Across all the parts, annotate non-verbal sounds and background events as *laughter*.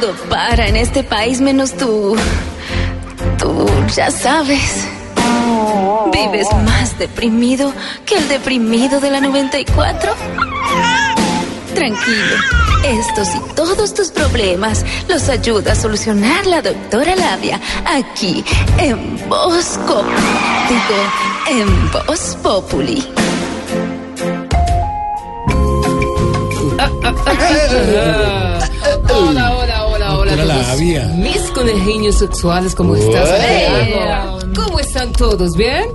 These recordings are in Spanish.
Todo para en este país menos tú. Tú ya sabes. ¿Vives más deprimido que el deprimido de la 94? Tranquilo, estos y todos tus problemas los ayuda a solucionar la doctora Labia aquí en Pop- Digo, en Voz Populi. *laughs* Mis conejillos sexuales, ¿cómo estás? ¿Cómo están todos? ¿Bien?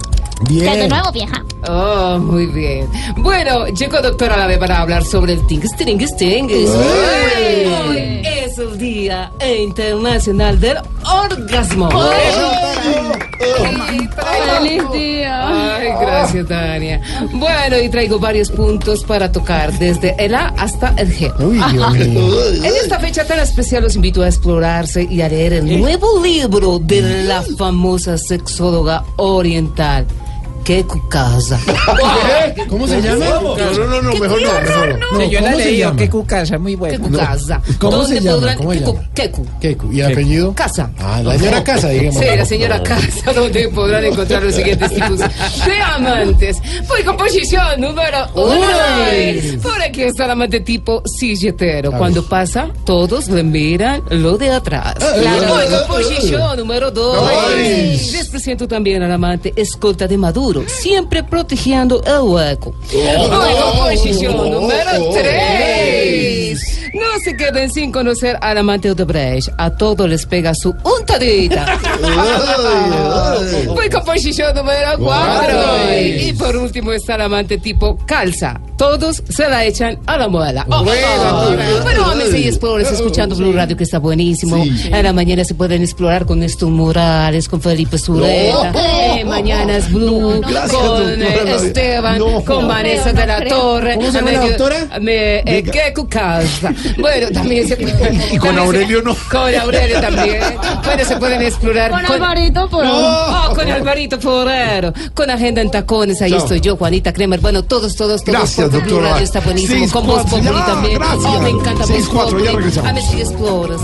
De Bien. nuevo, vieja. Oh, muy bien. Bueno, llegó doctora Lave para hablar sobre el tingus, tingus, tingus. Hoy es el Día Internacional del Orgasmo. ¡Feliz gracias, Tania. Bueno, y traigo varios puntos para tocar, desde el A hasta el G. Uy. *laughs* En esta fecha tan especial los invito a explorarse y a leer el nuevo libro de la famosa sexóloga oriental, Keku Casa. ¿Cómo se llama? No, no, no, no, mejor no, yo la ¿cómo se leí, qué cucasa, muy bueno. Keku Casa. ¿Cómo se llama? ¿Qué? ¿Y apellido? Casa. Ah, la señora Casa, digamos. Sí, la señora Casa, donde podrán encontrar los siguientes tipos de amantes. Voy con posición número uno. Por aquí está el amante tipo silletero. Cuando pasa, todos le miran lo de atrás. Voy con posición número dos. Les presento también al amante escolta de Maduro, siempre protegiendo el hueco. Voy con posición número tres. No se queden sin conocer al amante Odebrecht. A todos les pega su untadita. *laughs* Voy con posición número cuatro. Y por último está el amante tipo calza. Todos se la echan a la muela. Oh, oh. Bueno, ames y explores escuchando Blue Radio que está buenísimo. A la mañana se pueden explorar con estos murales, con Felipe Sureta. Eh, mañana es Blue, con eh, Esteban, con Vanessa de la Torre. ¿Cómo se llama la doctora? me- eh. Bueno, también se *laughs* Y con Aurelio no. Con Aurelio también. Bueno, se pueden explorar. Con Alvarito, por Oh, con Alvarito Forero, con Agenda en Tacones, ahí Chao. estoy yo, Juanita Kremer. Bueno, todos, todos, todos. Gracias, doctora. El radio está buenísimo. Seis, con cuatro, Voz Populi ah, también. Gracias. Me encanta A ver si exploras.